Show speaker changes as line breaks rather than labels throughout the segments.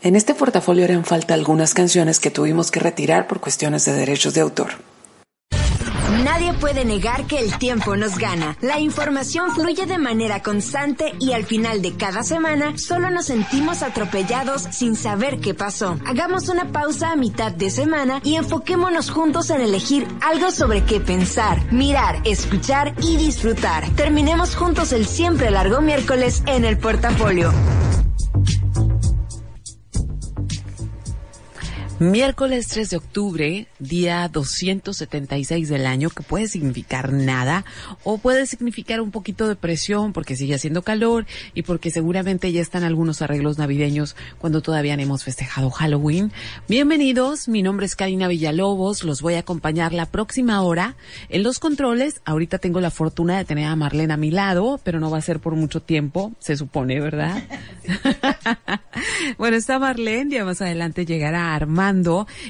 En este portafolio harán falta algunas canciones que tuvimos que retirar por cuestiones de derechos de autor.
Nadie puede negar que el tiempo nos gana. La información fluye de manera constante y al final de cada semana solo nos sentimos atropellados sin saber qué pasó. Hagamos una pausa a mitad de semana y enfoquémonos juntos en elegir algo sobre qué pensar, mirar, escuchar y disfrutar. Terminemos juntos el siempre largo miércoles en el portafolio.
Miércoles 3 de octubre, día 276 del año, que puede significar nada o puede significar un poquito de presión porque sigue haciendo calor y porque seguramente ya están algunos arreglos navideños cuando todavía no hemos festejado Halloween. Bienvenidos, mi nombre es Karina Villalobos, los voy a acompañar la próxima hora en los controles. Ahorita tengo la fortuna de tener a Marlene a mi lado, pero no va a ser por mucho tiempo, se supone, ¿verdad? bueno, está Marlene, ya más adelante llegará Armando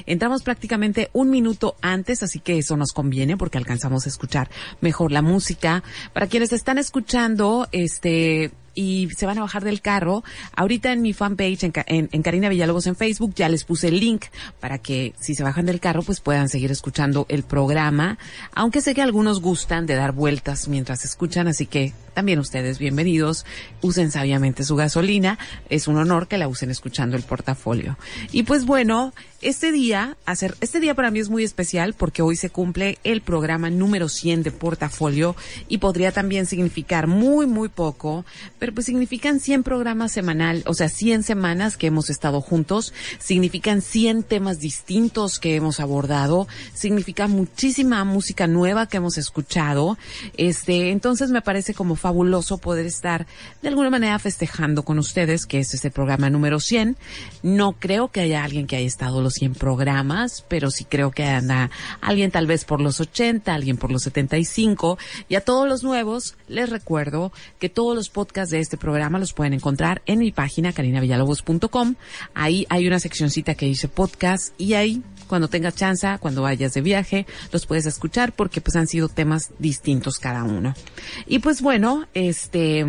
Entramos prácticamente un minuto antes, así que eso nos conviene porque alcanzamos a escuchar mejor la música. Para quienes están escuchando, este, y se van a bajar del carro, ahorita en mi fanpage, en, en, Karina Villalobos en Facebook, ya les puse el link para que si se bajan del carro, pues puedan seguir escuchando el programa. Aunque sé que algunos gustan de dar vueltas mientras escuchan, así que también ustedes bienvenidos. Usen sabiamente su gasolina. Es un honor que la usen escuchando el portafolio. Y pues bueno, este día, hacer, este día para mí es muy especial porque hoy se cumple el programa número 100 de portafolio y podría también significar muy, muy poco, pero pues significan 100 programas semanal, o sea, 100 semanas que hemos estado juntos, significan 100 temas distintos que hemos abordado, significa muchísima música nueva que hemos escuchado, este, entonces me parece como fabuloso poder estar de alguna manera festejando con ustedes que este es el programa número 100. No creo que haya alguien que haya estado los 100 programas, pero sí creo que anda alguien tal vez por los 80, alguien por los 75 y a todos los nuevos les recuerdo que todos los podcasts de este programa los pueden encontrar en mi página carinavillalobos.com. Ahí hay una seccioncita que dice podcast y ahí cuando tengas chance, cuando vayas de viaje, los puedes escuchar porque pues han sido temas distintos cada uno. Y pues bueno, este,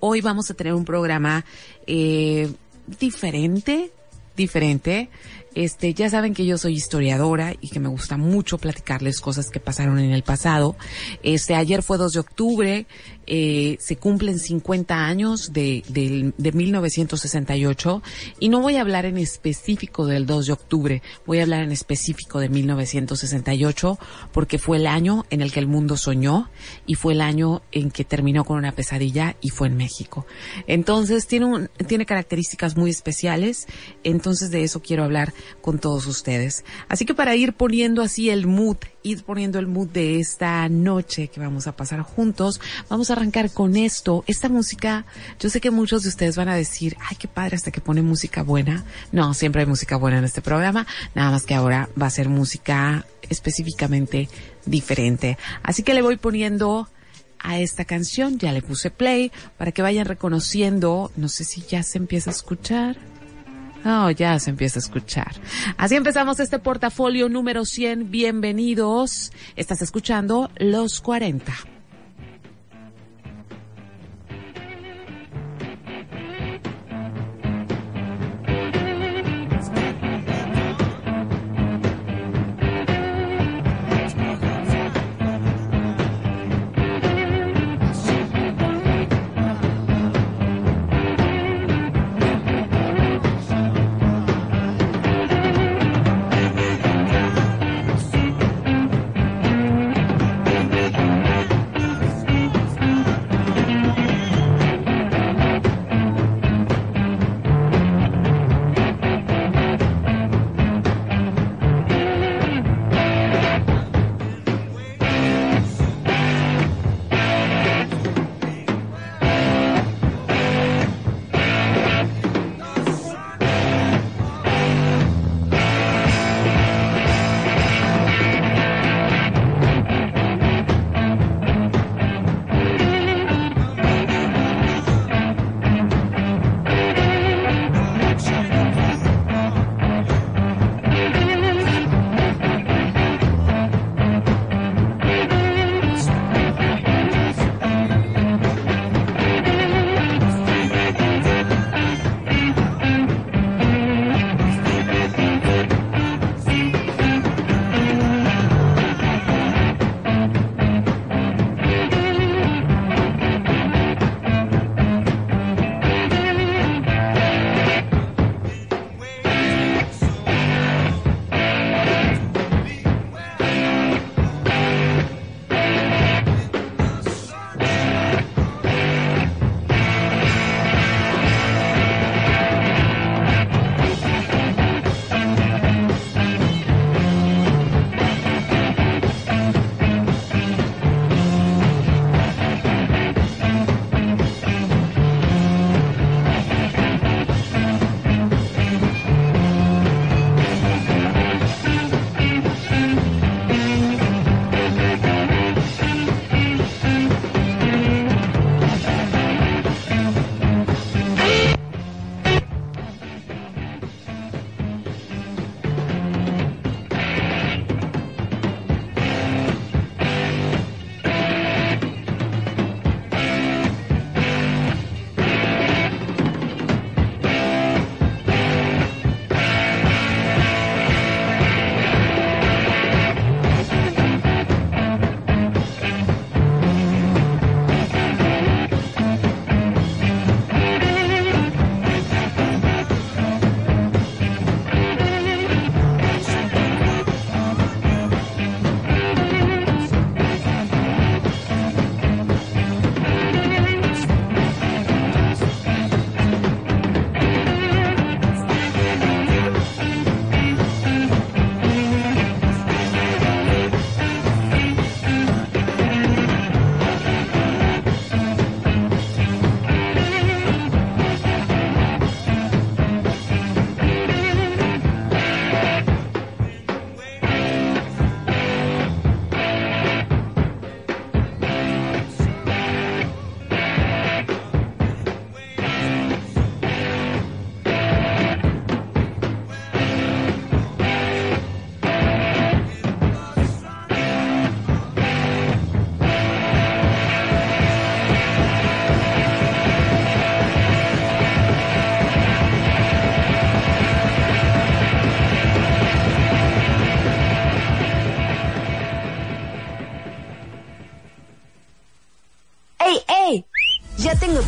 hoy vamos a tener un programa eh, diferente, diferente. Este, ya saben que yo soy historiadora y que me gusta mucho platicarles cosas que pasaron en el pasado. Este, ayer fue 2 de octubre, eh, se cumplen 50 años de, de, de 1968 y no voy a hablar en específico del 2 de octubre, voy a hablar en específico de 1968 porque fue el año en el que el mundo soñó y fue el año en que terminó con una pesadilla y fue en México. Entonces tiene un, tiene características muy especiales, entonces de eso quiero hablar con todos ustedes. Así que para ir poniendo así el mood, ir poniendo el mood de esta noche que vamos a pasar juntos, vamos a arrancar con esto. Esta música, yo sé que muchos de ustedes van a decir, ay, qué padre hasta que pone música buena. No, siempre hay música buena en este programa, nada más que ahora va a ser música específicamente diferente. Así que le voy poniendo a esta canción, ya le puse play para que vayan reconociendo, no sé si ya se empieza a escuchar. Oh, ya se empieza a escuchar. Así empezamos este portafolio número 100. Bienvenidos. Estás escuchando Los 40.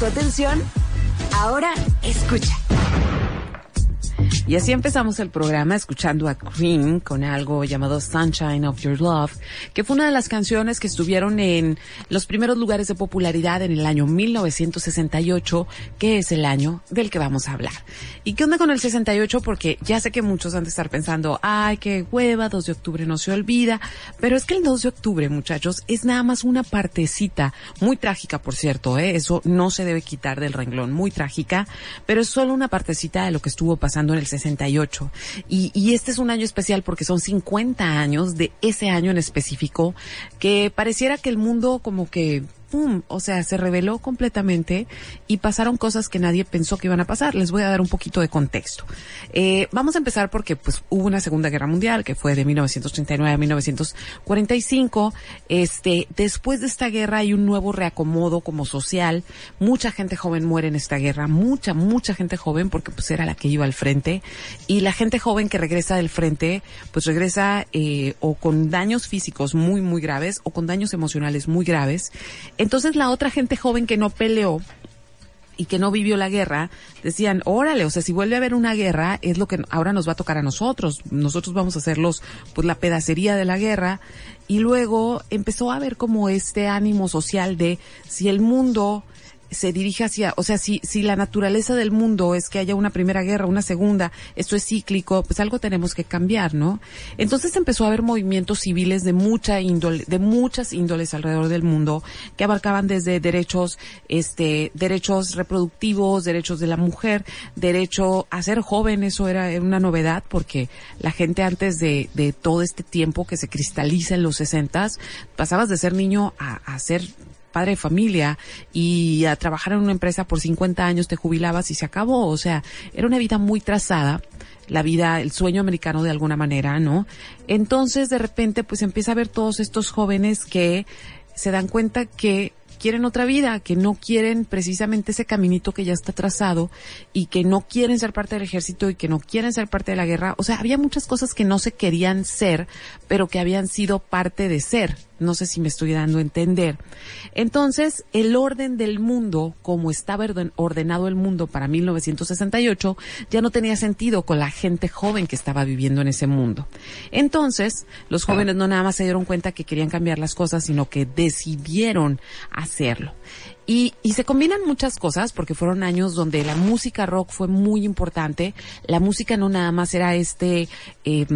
Atención? Ahora escucha.
Y así empezamos el programa escuchando a Cream con algo llamado Sunshine of Your Love, que fue una de las canciones que estuvieron en los primeros lugares de popularidad en el año 1968, que es el año del que vamos a hablar. ¿Y qué onda con el 68? Porque ya sé que muchos han de estar pensando, ay, qué hueva, 2 de octubre no se olvida, pero es que el 2 de octubre, muchachos, es nada más una partecita, muy trágica, por cierto, ¿eh? eso no se debe quitar del renglón, muy trágica, pero es solo una partecita de lo que estuvo pasando en el 68. Y, y este es un año especial porque son 50 años de ese año en específico que pareciera que el mundo como que ¡pum! O sea, se reveló completamente y pasaron cosas que nadie pensó que iban a pasar. Les voy a dar un poquito de contexto. Eh, vamos a empezar porque pues hubo una Segunda Guerra Mundial que fue de 1939 a 1945. Este, después de esta guerra hay un nuevo reacomodo como social. Mucha gente joven muere en esta guerra. Mucha, mucha gente joven porque pues era la que iba al frente. Y la gente joven que regresa del frente pues regresa eh, o con daños físicos muy, muy graves o con daños emocionales muy graves. Entonces la otra gente joven que no peleó y que no vivió la guerra, decían, órale, o sea, si vuelve a haber una guerra, es lo que ahora nos va a tocar a nosotros. Nosotros vamos a hacer los, pues la pedacería de la guerra. Y luego empezó a haber como este ánimo social de si el mundo se dirige hacia, o sea, si, si la naturaleza del mundo es que haya una primera guerra, una segunda, esto es cíclico, pues algo tenemos que cambiar, ¿no? Entonces empezó a haber movimientos civiles de mucha índole, de muchas índoles alrededor del mundo, que abarcaban desde derechos, este, derechos reproductivos, derechos de la mujer, derecho a ser joven, eso era una novedad, porque la gente antes de, de todo este tiempo que se cristaliza en los sesentas, pasabas de ser niño a, a ser padre de familia y a trabajar en una empresa por 50 años te jubilabas y se acabó. O sea, era una vida muy trazada la vida, el sueño americano de alguna manera, ¿no? Entonces, de repente, pues empieza a ver todos estos jóvenes que se dan cuenta que quieren otra vida, que no quieren precisamente ese caminito que ya está trazado y que no quieren ser parte del ejército y que no quieren ser parte de la guerra. O sea, había muchas cosas que no se querían ser, pero que habían sido parte de ser. No sé si me estoy dando a entender. Entonces, el orden del mundo, como estaba ordenado el mundo para 1968, ya no tenía sentido con la gente joven que estaba viviendo en ese mundo. Entonces, los jóvenes no nada más se dieron cuenta que querían cambiar las cosas, sino que decidieron hacerlo. Y, y, se combinan muchas cosas porque fueron años donde la música rock fue muy importante. La música no nada más era este eh,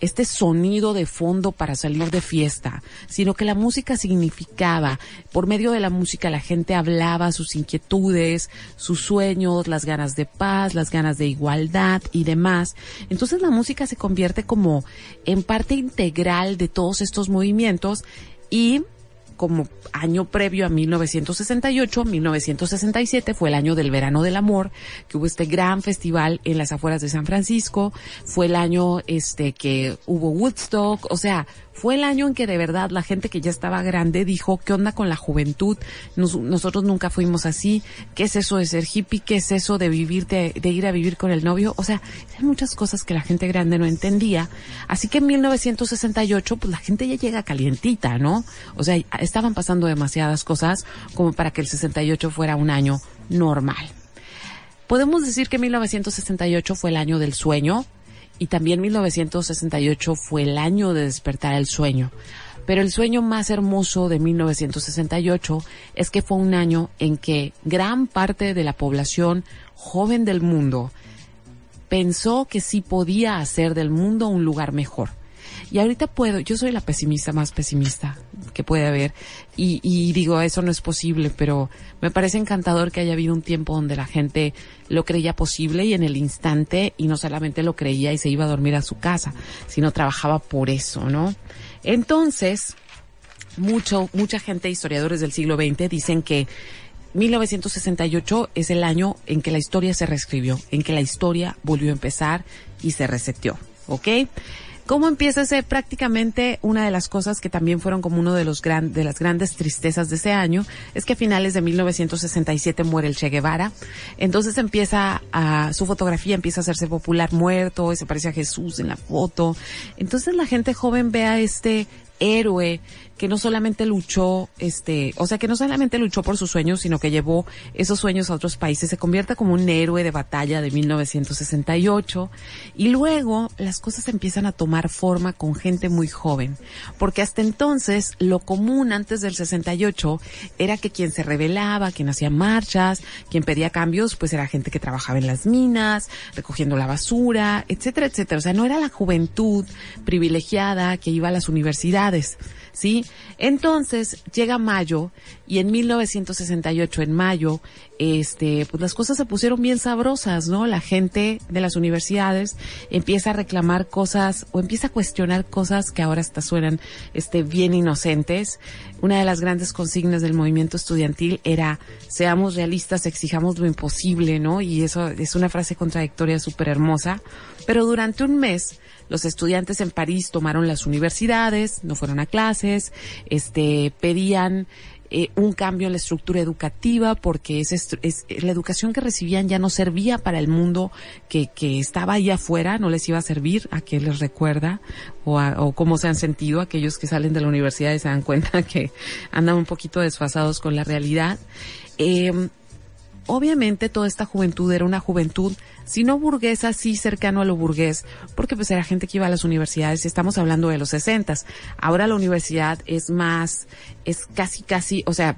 este sonido de fondo para salir de fiesta, sino que la música significaba, por medio de la música la gente hablaba sus inquietudes, sus sueños, las ganas de paz, las ganas de igualdad y demás. Entonces la música se convierte como en parte integral de todos estos movimientos y como año previo a 1968, 1967 fue el año del verano del amor, que hubo este gran festival en las afueras de San Francisco, fue el año este que hubo Woodstock, o sea, fue el año en que de verdad la gente que ya estaba grande dijo, ¿qué onda con la juventud? nosotros nunca fuimos así. ¿Qué es eso de ser hippie? ¿Qué es eso de vivir, de, ir a vivir con el novio? O sea, hay muchas cosas que la gente grande no entendía. Así que en 1968, pues la gente ya llega calientita, ¿no? O sea, estaban pasando demasiadas cosas como para que el 68 fuera un año normal. Podemos decir que 1968 fue el año del sueño, y también 1968 fue el año de despertar el sueño. Pero el sueño más hermoso de 1968 es que fue un año en que gran parte de la población joven del mundo pensó que sí podía hacer del mundo un lugar mejor. Y ahorita puedo, yo soy la pesimista más pesimista que puede haber y, digo, eso no es posible, pero me parece encantador que haya habido un tiempo donde la gente lo creía posible y en el instante y no solamente lo creía y se iba a dormir a su casa, sino trabajaba por eso, ¿no? Entonces, mucho, mucha gente, historiadores del siglo XX, dicen que 1968 es el año en que la historia se reescribió, en que la historia volvió a empezar y se reseteó, ¿ok? ¿Cómo empieza ese prácticamente una de las cosas que también fueron como uno de los gran, de las grandes tristezas de ese año es que a finales de 1967 muere el Che Guevara. Entonces empieza a, su fotografía empieza a hacerse popular muerto, y se parece a Jesús en la foto. Entonces la gente joven ve a este héroe que no solamente luchó, este, o sea, que no solamente luchó por sus sueños, sino que llevó esos sueños a otros países, se convierte como un héroe de batalla de 1968 y luego las cosas empiezan a tomar forma con gente muy joven, porque hasta entonces lo común antes del 68 era que quien se rebelaba, quien hacía marchas, quien pedía cambios, pues era gente que trabajaba en las minas, recogiendo la basura, etcétera, etcétera. O sea, no era la juventud privilegiada que iba a las universidades. ¿Sí? Entonces llega mayo y en 1968, en mayo, este, pues las cosas se pusieron bien sabrosas, ¿no? La gente de las universidades empieza a reclamar cosas o empieza a cuestionar cosas que ahora hasta suenan, este, bien inocentes. Una de las grandes consignas del movimiento estudiantil era seamos realistas, exijamos lo imposible, ¿no? Y eso es una frase contradictoria súper hermosa. Pero durante un mes, los estudiantes en París tomaron las universidades, no fueron a clases, este, pedían eh, un cambio en la estructura educativa porque es, es, la educación que recibían ya no servía para el mundo que, que estaba ahí afuera, no les iba a servir, a qué les recuerda o, o cómo se han sentido aquellos que salen de la universidad y se dan cuenta que andan un poquito desfasados con la realidad. Eh, obviamente toda esta juventud era una juventud, si no burguesa, sí cercano a lo burgués, porque pues era gente que iba a las universidades, estamos hablando de los sesentas. Ahora la universidad es más, es casi, casi, o sea,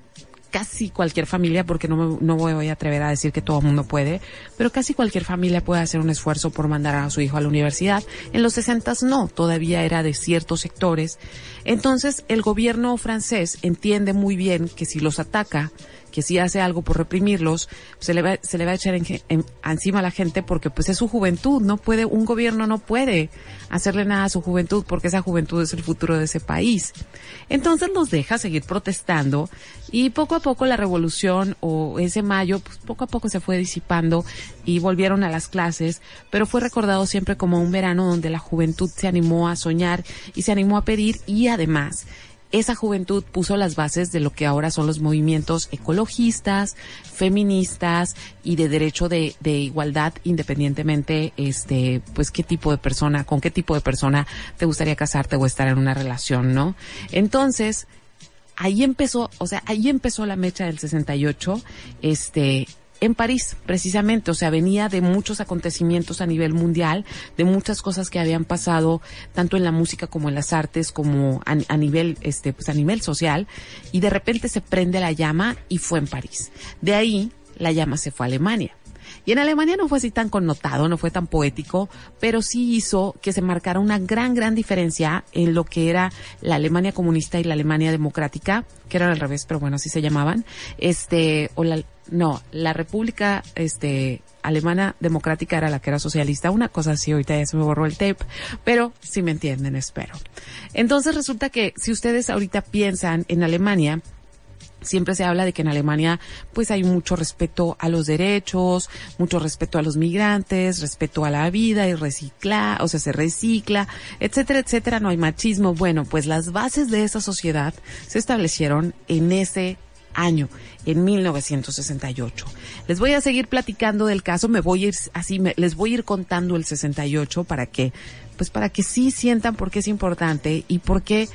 casi cualquier familia, porque no me, no voy a atrever a decir que todo el mundo puede, pero casi cualquier familia puede hacer un esfuerzo por mandar a su hijo a la universidad. En los sesentas no, todavía era de ciertos sectores. Entonces el gobierno francés entiende muy bien que si los ataca, que si hace algo por reprimirlos, se le va, se le va a echar encima a la gente porque pues es su juventud, no puede, un gobierno no puede hacerle nada a su juventud porque esa juventud es el futuro de ese país. Entonces los deja seguir protestando y poco a poco la revolución o ese mayo, pues poco a poco se fue disipando y volvieron a las clases, pero fue recordado siempre como un verano donde la juventud se animó a soñar y se animó a pedir y además esa juventud puso las bases de lo que ahora son los movimientos ecologistas, feministas y de derecho de, de, igualdad independientemente, este, pues qué tipo de persona, con qué tipo de persona te gustaría casarte o estar en una relación, ¿no? Entonces, ahí empezó, o sea, ahí empezó la mecha del 68, este, en París, precisamente. O sea, venía de muchos acontecimientos a nivel mundial, de muchas cosas que habían pasado, tanto en la música como en las artes, como a, nivel, este, pues a nivel social. Y de repente se prende la llama y fue en París. De ahí, la llama se fue a Alemania. Y en Alemania no fue así tan connotado, no fue tan poético, pero sí hizo que se marcara una gran, gran diferencia en lo que era la Alemania comunista y la Alemania democrática, que eran al revés, pero bueno, así se llamaban, este, o la, no, la República este Alemana Democrática era la que era socialista, una cosa así, ahorita ya se me borró el tape, pero si me entienden, espero. Entonces resulta que si ustedes ahorita piensan en Alemania, siempre se habla de que en Alemania pues hay mucho respeto a los derechos, mucho respeto a los migrantes, respeto a la vida y recicla, o sea, se recicla, etcétera, etcétera, no hay machismo. Bueno, pues las bases de esa sociedad se establecieron en ese año, en 1968. Les voy a seguir platicando del caso, me voy a ir así, les voy a ir contando el 68 para que, pues para que sí sientan por qué es importante y por qué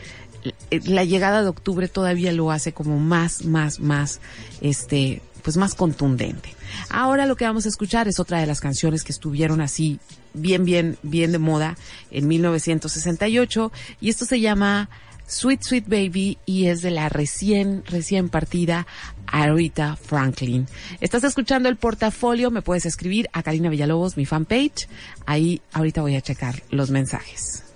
eh, la llegada de octubre todavía lo hace como más, más, más, este, pues más contundente. Ahora lo que vamos a escuchar es otra de las canciones que estuvieron así bien, bien, bien de moda en 1968 y esto se llama Sweet Sweet Baby y es de la recién, recién partida Arita Franklin. Estás escuchando el portafolio, me puedes escribir a Karina Villalobos, mi fanpage. Ahí ahorita voy a checar los mensajes.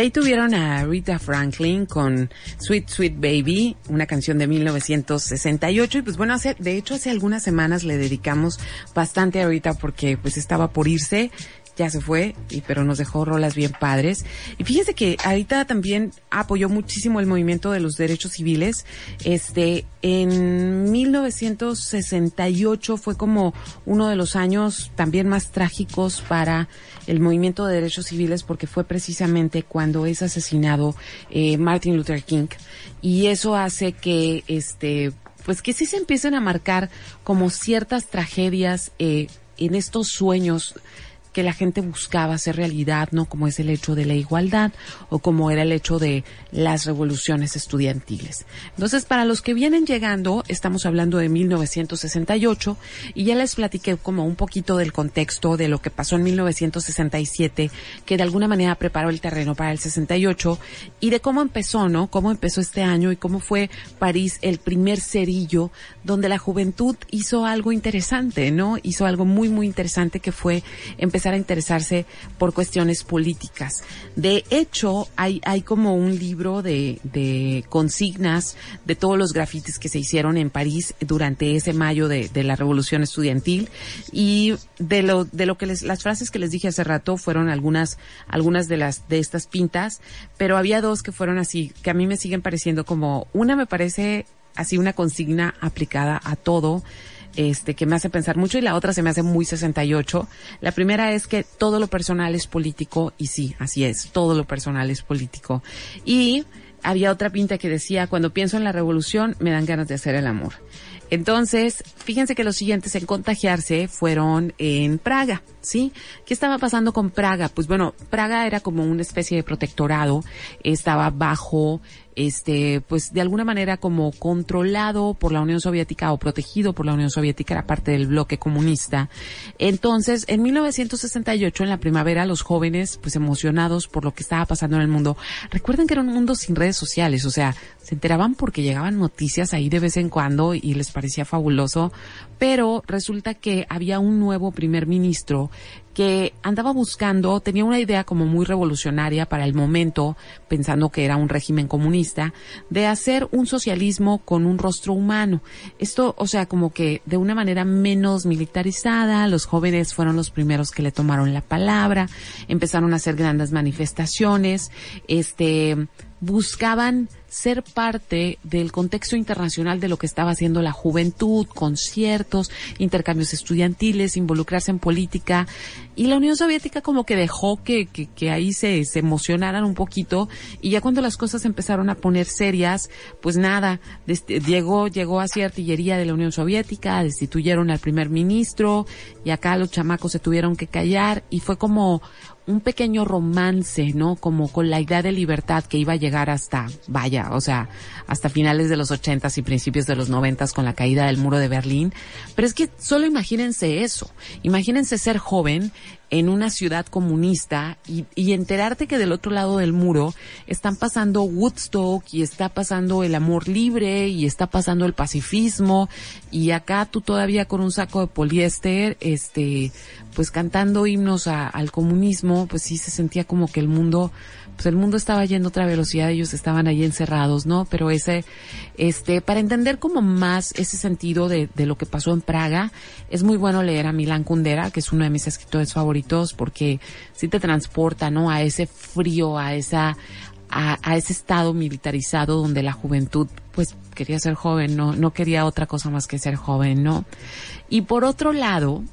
Ahí tuvieron a Rita Franklin con Sweet Sweet Baby, una canción de 1968. Y pues bueno, hace, de hecho hace algunas semanas le dedicamos bastante a Rita porque pues estaba por irse ya se fue, y, pero nos dejó rolas bien padres. Y fíjense que ahorita también apoyó muchísimo el movimiento de los derechos civiles. Este, en 1968 fue como uno de los años también más trágicos para el movimiento de derechos civiles porque fue precisamente cuando es asesinado eh, Martin Luther King y eso hace que este pues que sí se empiecen a marcar como ciertas tragedias eh, en estos sueños que la gente buscaba hacer realidad, ¿no? Como es el hecho de la igualdad o como era el hecho de las revoluciones estudiantiles. Entonces, para los que vienen llegando, estamos hablando de 1968 y ya les platiqué como un poquito del contexto de lo que pasó en 1967, que de alguna manera preparó el terreno para el 68 y de cómo empezó, ¿no? Cómo empezó este año y cómo fue París el primer cerillo donde la juventud hizo algo interesante, ¿no? Hizo algo muy, muy interesante que fue empezar a interesarse por cuestiones políticas. De hecho, hay, como un libro de, consignas de todos los grafitis que se hicieron en París durante ese mayo de, de la revolución estudiantil y de lo, de lo que les, las frases que les dije hace rato fueron algunas, algunas de las, de estas pintas, pero había dos que fueron así, que a mí me siguen pareciendo como, una me parece así una consigna aplicada a todo, este, que me hace pensar mucho y la otra se me hace muy 68. La primera es que todo lo personal es político y sí, así es, todo lo personal es político. Y había otra pinta que decía, cuando pienso en la revolución me dan ganas de hacer el amor. Entonces, fíjense que los siguientes en contagiarse fueron en Praga, ¿sí? ¿Qué estaba pasando con Praga? Pues bueno, Praga era como una especie de protectorado, estaba bajo este, pues de alguna manera como controlado por la Unión Soviética o protegido por la Unión Soviética, era parte del bloque comunista. Entonces, en 1968, en la primavera, los jóvenes, pues emocionados por lo que estaba pasando en el mundo, recuerden que era un mundo sin redes sociales, o sea, se enteraban porque llegaban noticias ahí de vez en cuando y les parecía fabuloso, pero resulta que había un nuevo primer ministro que andaba buscando, tenía una idea como muy revolucionaria para el momento, pensando que era un régimen comunista, de hacer un socialismo con un rostro humano. Esto, o sea, como que de una manera menos militarizada, los jóvenes fueron los primeros que le tomaron la palabra, empezaron a hacer grandes manifestaciones, este, buscaban ser parte del contexto internacional de lo que estaba haciendo la juventud, conciertos, intercambios estudiantiles, involucrarse en política. Y la Unión Soviética como que dejó que, que, que ahí se, se emocionaran un poquito y ya cuando las cosas empezaron a poner serias, pues nada, llegó, llegó así artillería de la Unión Soviética, destituyeron al primer ministro y acá los chamacos se tuvieron que callar y fue como un pequeño romance, ¿no? Como con la idea de libertad que iba a llegar hasta, vaya, o sea, hasta finales de los ochentas y principios de los noventas con la caída del muro de Berlín. Pero es que solo imagínense eso. Imagínense ser joven en una ciudad comunista y, y, enterarte que del otro lado del muro están pasando Woodstock y está pasando el amor libre y está pasando el pacifismo y acá tú todavía con un saco de poliéster, este, pues cantando himnos al comunismo, pues sí se sentía como que el mundo pues el mundo estaba yendo a otra velocidad, ellos estaban ahí encerrados, ¿no? Pero ese, este, para entender como más ese sentido de, de lo que pasó en Praga, es muy bueno leer a Milan Kundera, que es uno de mis escritores favoritos, porque sí te transporta, ¿no? A ese frío, a esa, a, a, ese estado militarizado donde la juventud pues quería ser joven, no, no quería otra cosa más que ser joven, ¿no? Y por otro lado,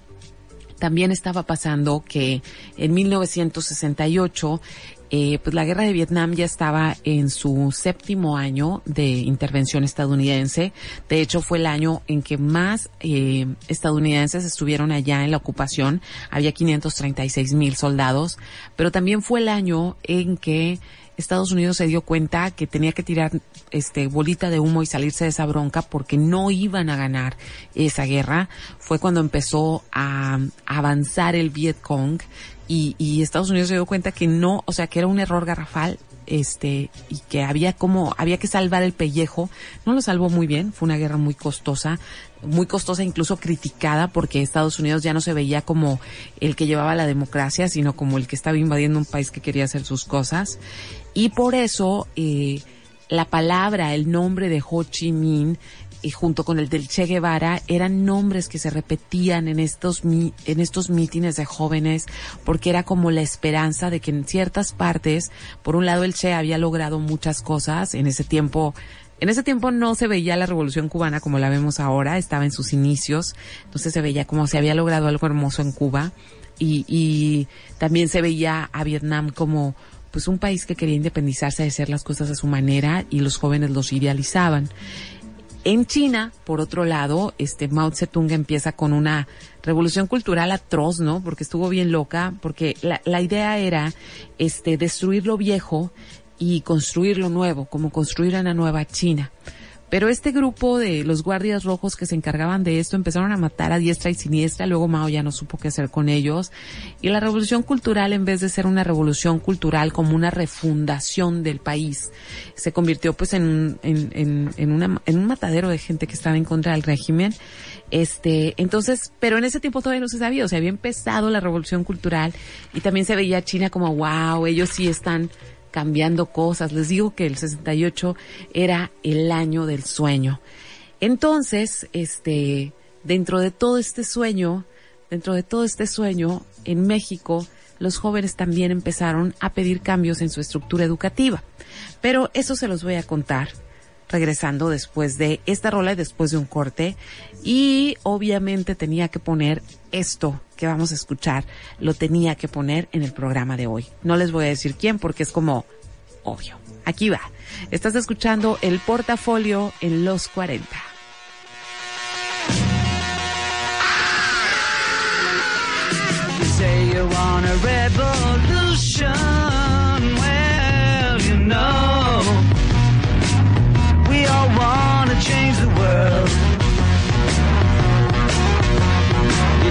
también estaba pasando que en 1968 eh, pues la guerra de Vietnam ya estaba en su séptimo año de intervención estadounidense. De hecho, fue el año en que más eh, estadounidenses estuvieron allá en la ocupación. Había 536 mil soldados, pero también fue el año en que Estados Unidos se dio cuenta que tenía que tirar este bolita de humo y salirse de esa bronca porque no iban a ganar esa guerra. Fue cuando empezó a avanzar el Viet Cong y, y Estados Unidos se dio cuenta que no, o sea, que era un error garrafal este, y que había como, había que salvar el pellejo. No lo salvó muy bien, fue una guerra muy costosa, muy costosa, incluso criticada, porque Estados Unidos ya no se veía como el que llevaba la democracia, sino como el que estaba invadiendo un país que quería hacer sus cosas. Y por eso, eh, la palabra, el nombre de Ho Chi Minh y junto con el del Che Guevara eran nombres que se repetían en estos en estos mítines de jóvenes porque era como la esperanza de que en ciertas partes, por un lado el Che había logrado muchas cosas en ese tiempo en ese tiempo no se veía la revolución cubana como la vemos ahora, estaba en sus inicios, entonces se veía como se había logrado algo hermoso en Cuba y también se veía a Vietnam como pues un país que quería independizarse de hacer las cosas a su manera y los jóvenes los idealizaban. En China, por otro lado, este Mao Zedong empieza con una revolución cultural atroz, ¿no? Porque estuvo bien loca, porque la, la idea era este destruir lo viejo y construir lo nuevo, como construir una nueva China. Pero este grupo de los guardias rojos que se encargaban de esto empezaron a matar a diestra y siniestra, luego Mao ya no supo qué hacer con ellos. Y la revolución cultural, en vez de ser una revolución cultural como una refundación del país, se convirtió pues en, en, en, una, en un matadero de gente que estaba en contra del régimen. Este, entonces, pero en ese tiempo todavía no se sabía, o sea, había empezado la revolución cultural y también se veía a China como, wow, ellos sí están cambiando cosas. Les digo que el 68 era el año del sueño. Entonces, este, dentro de todo este sueño, dentro de todo este sueño, en México, los jóvenes también empezaron a pedir cambios en su estructura educativa. Pero eso se los voy a contar regresando después de esta rola y después de un corte. Y obviamente tenía que poner esto que vamos a escuchar, lo tenía que poner en el programa de hoy. No les voy a decir quién porque es como obvio. Aquí va. Estás escuchando el portafolio en los 40.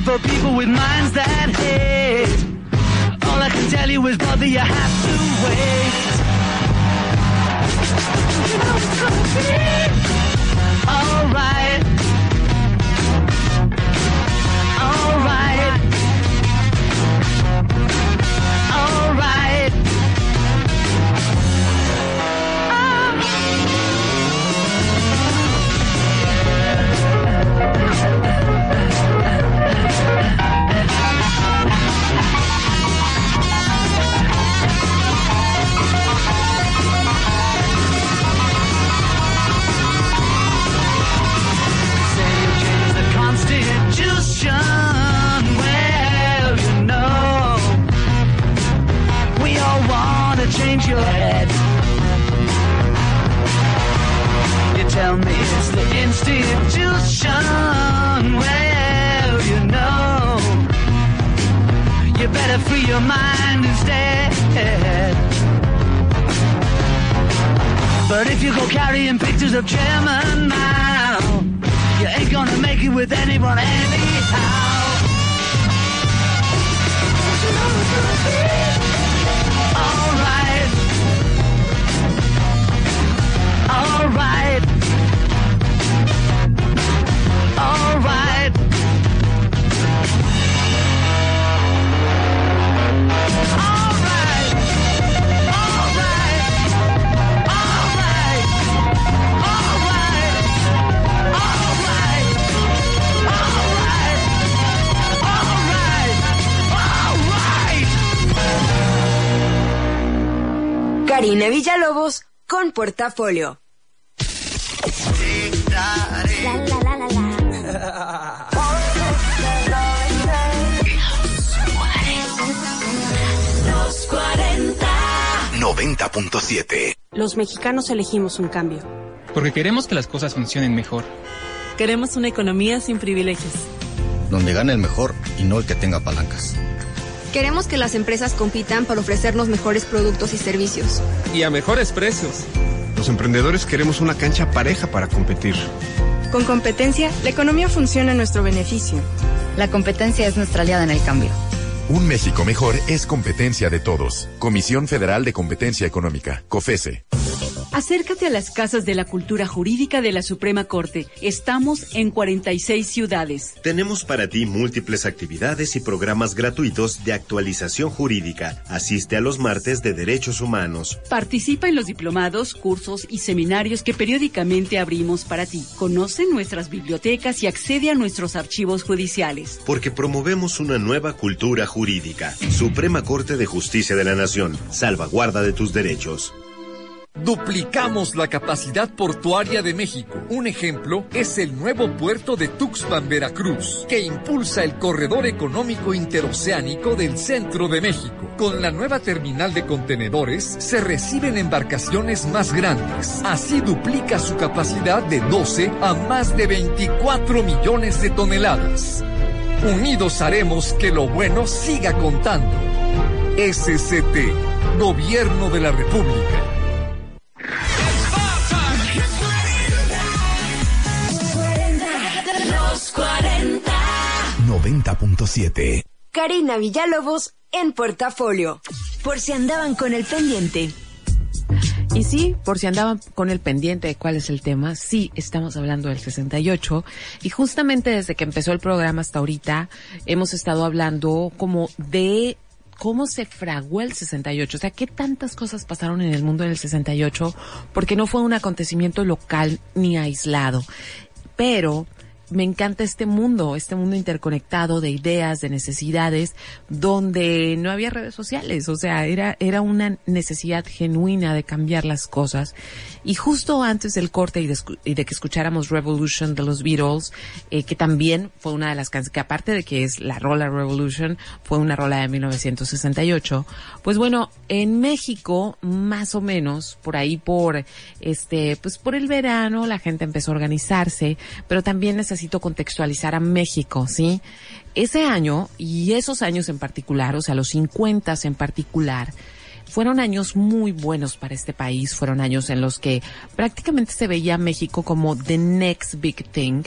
Money for people with minds that hate, all I can tell you is, brother, you have to wait. Gonna be alright. your head. You tell me it's the institution. Well, you know, you better free your mind instead. But if you go carrying pictures of chairman now, you ain't gonna make it with anyone anyhow.
Karina Villalobos con Portafolio.
90.7
Los mexicanos elegimos un cambio.
Porque queremos que las cosas funcionen mejor.
Queremos una economía sin privilegios.
Donde gane el mejor y no el que tenga palancas.
Queremos que las empresas compitan para ofrecernos mejores productos y servicios.
Y a mejores precios.
Los emprendedores queremos una cancha pareja para competir.
Con competencia, la economía funciona a nuestro beneficio.
La competencia es nuestra aliada en el cambio.
Un México mejor es competencia de todos. Comisión Federal de Competencia Económica, COFESE.
Acércate a las casas de la cultura jurídica de la Suprema Corte. Estamos en 46 ciudades.
Tenemos para ti múltiples actividades y programas gratuitos de actualización jurídica. Asiste a los martes de derechos humanos.
Participa en los diplomados, cursos y seminarios que periódicamente abrimos para ti. Conoce nuestras bibliotecas y accede a nuestros archivos judiciales.
Porque promovemos una nueva cultura jurídica. Suprema Corte de Justicia de la Nación. Salvaguarda de tus derechos.
Duplicamos la capacidad portuaria de México. Un ejemplo es el nuevo puerto de Tuxpan, Veracruz, que impulsa el corredor económico interoceánico del centro de México. Con la nueva terminal de contenedores se reciben embarcaciones más grandes. Así duplica su capacidad de 12 a más de 24 millones de toneladas. Unidos haremos que lo bueno siga contando. SCT, Gobierno de la República.
Los 40.
90.7
Karina Villalobos en Portafolio. Por si andaban con el pendiente.
Y sí, por si andaban con el pendiente de cuál es el tema, sí, estamos hablando del 68 y justamente desde que empezó el programa hasta ahorita hemos estado hablando como de cómo se fraguó el 68, o sea, qué tantas cosas pasaron en el mundo en el 68 porque no fue un acontecimiento local ni aislado. Pero me encanta este mundo, este mundo interconectado de ideas, de necesidades, donde no había redes sociales, o sea, era, era una necesidad genuina de cambiar las cosas. Y justo antes del corte y de, que escucháramos Revolution de los Beatles, eh, que también fue una de las canciones, que aparte de que es la rola Revolution, fue una rola de 1968, pues bueno, en México, más o menos, por ahí por, este, pues por el verano, la gente empezó a organizarse, pero también necesito contextualizar a México, ¿sí? Ese año y esos años en particular, o sea, los 50 en particular, fueron años muy buenos para este país, fueron años en los que prácticamente se veía a México como the next big thing.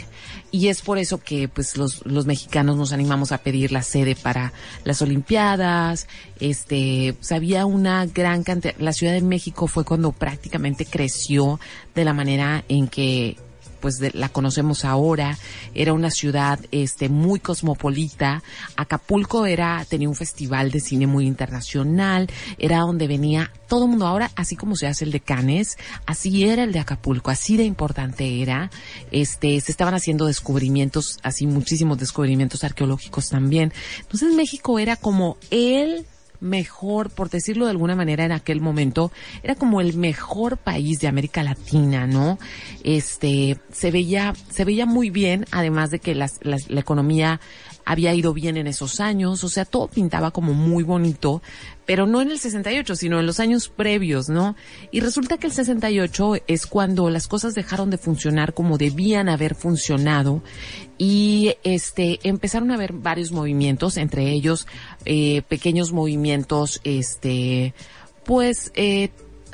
Y es por eso que pues los, los mexicanos nos animamos a pedir la sede para las Olimpiadas, este, pues, había una gran cantidad, la Ciudad de México fue cuando prácticamente creció de la manera en que pues de, la conocemos ahora, era una ciudad este muy cosmopolita, Acapulco era tenía un festival de cine muy internacional, era donde venía todo el mundo ahora, así como se hace el de Cannes, así era el de Acapulco, así de importante era. Este, se estaban haciendo descubrimientos, así muchísimos descubrimientos arqueológicos también. Entonces México era como el mejor, por decirlo de alguna manera, en aquel momento, era como el mejor país de América Latina, ¿no? Este, se veía, se veía muy bien, además de que las, las, la economía había ido bien en esos años, o sea, todo pintaba como muy bonito, pero no en el 68, sino en los años previos, ¿no? Y resulta que el 68 es cuando las cosas dejaron de funcionar como debían haber funcionado y este empezaron a haber varios movimientos, entre ellos eh, pequeños movimientos, este, pues eh,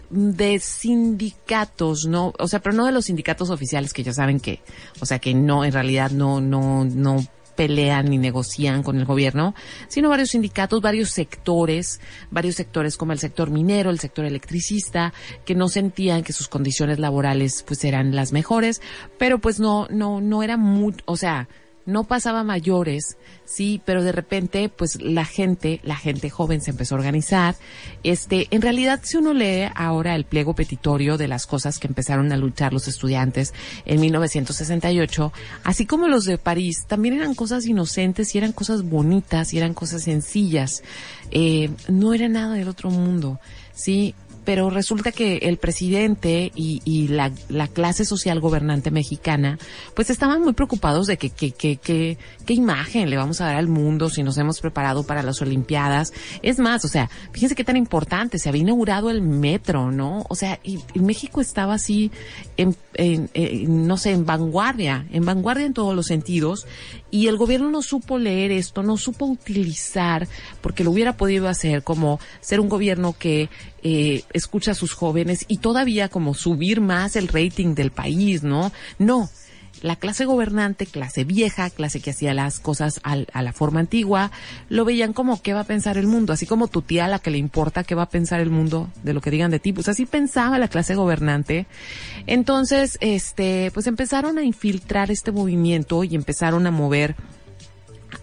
de sindicatos, ¿no? O sea, pero no de los sindicatos oficiales que ya saben que, o sea, que no, en realidad no, no, no pelean ni negocian con el gobierno, sino varios sindicatos, varios sectores, varios sectores como el sector minero, el sector electricista, que no sentían que sus condiciones laborales pues eran las mejores, pero pues no, no, no era muy, o sea, no pasaba mayores, sí, pero de repente, pues la gente, la gente joven se empezó a organizar. Este, en realidad, si uno lee ahora el pliego petitorio de las cosas que empezaron a luchar los estudiantes en 1968, así como los de París, también eran cosas inocentes y eran cosas bonitas y eran cosas sencillas. Eh, no era nada del otro mundo, sí pero resulta que el presidente y, y la, la, clase social gobernante mexicana, pues estaban muy preocupados de que, que, que, que, qué imagen le vamos a dar al mundo si nos hemos preparado para las Olimpiadas. Es más, o sea, fíjense qué tan importante, se había inaugurado el metro, ¿no? O sea, y, México estaba así, en, en, no sé, en vanguardia, en vanguardia en todos los sentidos, y el gobierno no supo leer esto, no supo utilizar, porque lo hubiera podido hacer como ser un gobierno que eh, escucha a sus jóvenes y todavía como subir más el rating del país, ¿no? No. La clase gobernante, clase vieja, clase que hacía las cosas al, a la forma antigua, lo veían como qué va a pensar el mundo, así como tu tía a la que le importa qué va a pensar el mundo de lo que digan de ti, pues así pensaba la clase gobernante. Entonces, este, pues empezaron a infiltrar este movimiento y empezaron a mover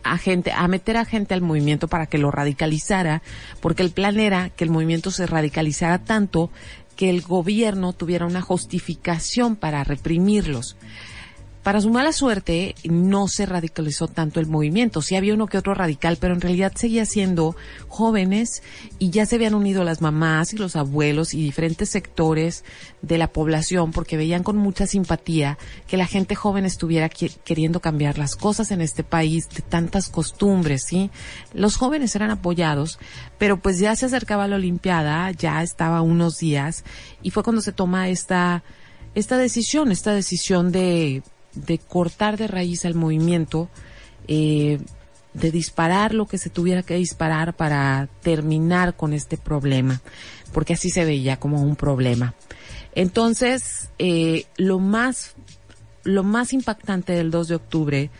a gente, a meter a gente al movimiento para que lo radicalizara, porque el plan era que el movimiento se radicalizara tanto que el gobierno tuviera una justificación para reprimirlos. Para su mala suerte, no se radicalizó tanto el movimiento. Sí había uno que otro radical, pero en realidad seguía siendo jóvenes y ya se habían unido las mamás y los abuelos y diferentes sectores de la población porque veían con mucha simpatía que la gente joven estuviera queriendo cambiar las cosas en este país de tantas costumbres, ¿sí? Los jóvenes eran apoyados, pero pues ya se acercaba la Olimpiada, ya estaba unos días y fue cuando se toma esta esta decisión, esta decisión de de cortar de raíz al movimiento, eh, de disparar lo que se tuviera que disparar para terminar con este problema, porque así se veía como un problema. Entonces, eh, lo más, lo más impactante del 2 de octubre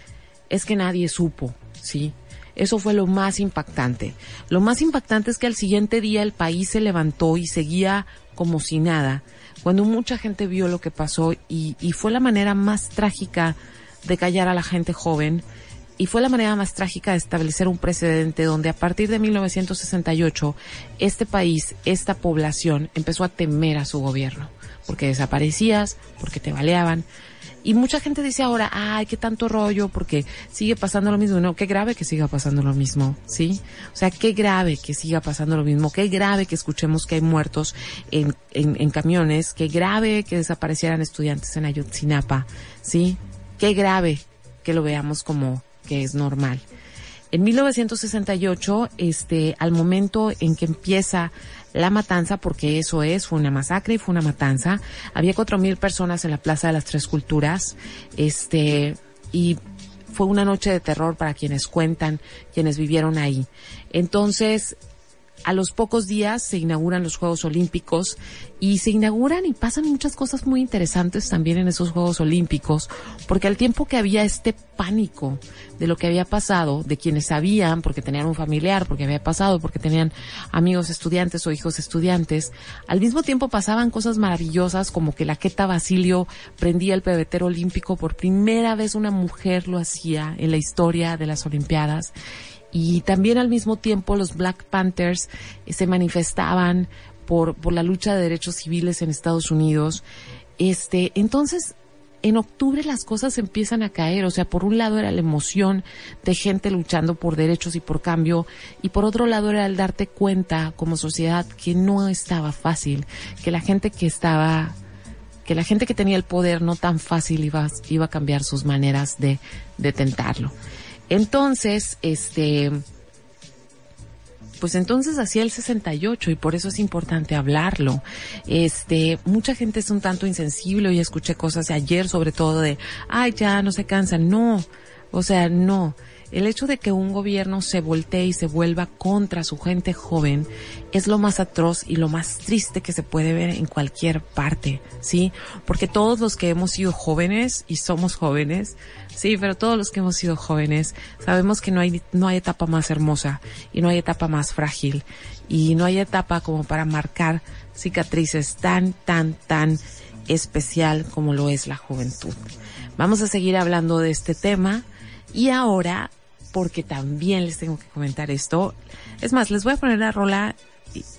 es que nadie supo, ¿sí? Eso fue lo más impactante. Lo más impactante es que al siguiente día el país se levantó y seguía como si nada cuando mucha gente vio lo que pasó y, y fue la manera más trágica de callar a la gente joven y fue la manera más trágica de establecer un precedente donde a partir de 1968 este país, esta población empezó a temer a su gobierno porque desaparecías, porque te baleaban, y mucha gente dice ahora, ay, qué tanto rollo, porque sigue pasando lo mismo. No, qué grave que siga pasando lo mismo, ¿sí? O sea, qué grave que siga pasando lo mismo, qué grave que escuchemos que hay muertos en, en, camiones, qué grave que desaparecieran estudiantes en Ayotzinapa, ¿sí? Qué grave que lo veamos como que es normal. En 1968, este, al momento en que empieza la matanza, porque eso es, fue una masacre y fue una matanza. Había cuatro mil personas en la Plaza de las Tres Culturas, este, y fue una noche de terror para quienes cuentan, quienes vivieron ahí. Entonces, a los pocos días se inauguran los Juegos Olímpicos y se inauguran y pasan muchas cosas muy interesantes también en esos Juegos Olímpicos, porque al tiempo que había este pánico de lo que había pasado, de quienes sabían, porque tenían un familiar, porque había pasado, porque tenían amigos estudiantes o hijos estudiantes, al mismo tiempo pasaban cosas maravillosas como que la Queta Basilio prendía el pebetero olímpico, por primera vez una mujer lo hacía en la historia de las Olimpiadas y también al mismo tiempo los Black Panthers eh, se manifestaban por, por la lucha de derechos civiles en Estados Unidos. Este, entonces, en octubre las cosas empiezan a caer, o sea, por un lado era la emoción de gente luchando por derechos y por cambio, y por otro lado era el darte cuenta como sociedad que no estaba fácil, que la gente que estaba que la gente que tenía el poder no tan fácil iba, iba a cambiar sus maneras de, de tentarlo. Entonces, este, pues entonces hacía el 68 y por eso es importante hablarlo. Este, mucha gente es un tanto insensible y escuché cosas ayer sobre todo de, ay, ya no se cansan. No, o sea, no. El hecho de que un gobierno se voltee y se vuelva contra su gente joven es lo más atroz y lo más triste que se puede ver en cualquier parte, ¿sí? Porque todos los que hemos sido jóvenes y somos jóvenes, sí, pero todos los que hemos sido jóvenes sabemos que no hay, no hay etapa más hermosa y no hay etapa más frágil y no hay etapa como para marcar cicatrices tan, tan, tan especial como lo es la juventud. Vamos a seguir hablando de este tema y ahora porque también les tengo que comentar esto. Es más, les voy a poner la rola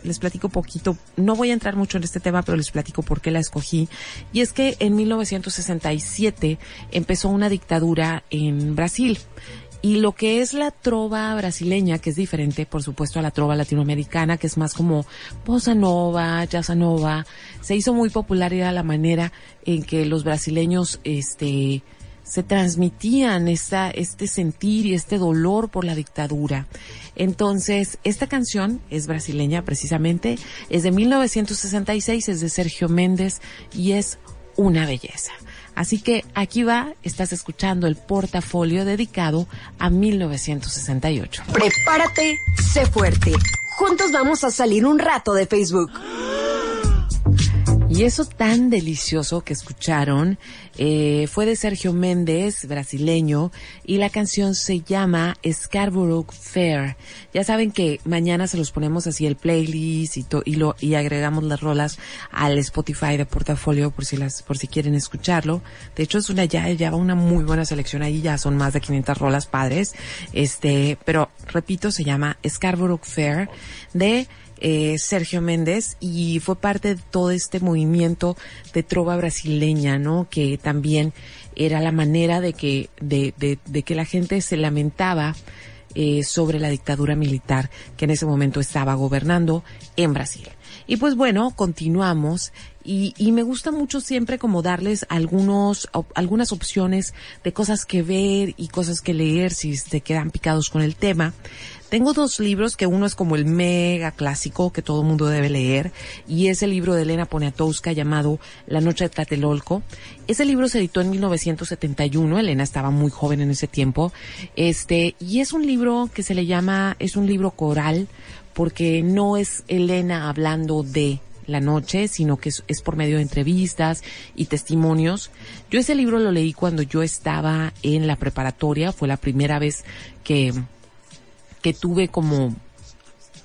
les platico poquito, no voy a entrar mucho en este tema, pero les platico por qué la escogí. Y es que en 1967 empezó una dictadura en Brasil Y lo que es la trova brasileña, que es diferente, por supuesto, a la trova latinoamericana, que es más como bossa nova, jazz se hizo muy popular y era la manera en que los brasileños, este, se transmitían esta, este sentir y este dolor por la dictadura. Entonces, esta canción es brasileña precisamente, es de 1966, es de Sergio Méndez y es una belleza. Así que aquí va, estás escuchando el portafolio dedicado a 1968.
Prepárate, sé fuerte. Juntos vamos a salir un rato de Facebook.
Y eso tan delicioso que escucharon eh, fue de Sergio Méndez, brasileño, y la canción se llama Scarborough Fair. Ya saben que mañana se los ponemos así el playlist y, y, lo, y agregamos las rolas al Spotify de portafolio por si las, por si quieren escucharlo. De hecho es una ya, ya va una muy buena selección ahí, ya son más de 500 rolas padres. Este, pero repito, se llama Scarborough Fair de eh, Sergio Méndez y fue parte de todo este movimiento de trova brasileña, ¿no? Que también era la manera de que, de, de, de que la gente se lamentaba eh, sobre la dictadura militar que en ese momento estaba gobernando en Brasil. Y pues bueno, continuamos y, y, me gusta mucho siempre como darles algunos, algunas opciones de cosas que ver y cosas que leer si se quedan picados con el tema. Tengo dos libros que uno es como el mega clásico que todo mundo debe leer y es el libro de Elena Poniatowska llamado La noche de Tlatelolco. Ese libro se editó en 1971, Elena estaba muy joven en ese tiempo. Este, y es un libro que se le llama, es un libro coral porque no es Elena hablando de la noche, sino que es, es, por medio de entrevistas y testimonios. Yo ese libro lo leí cuando yo estaba en la preparatoria, fue la primera vez que, que tuve como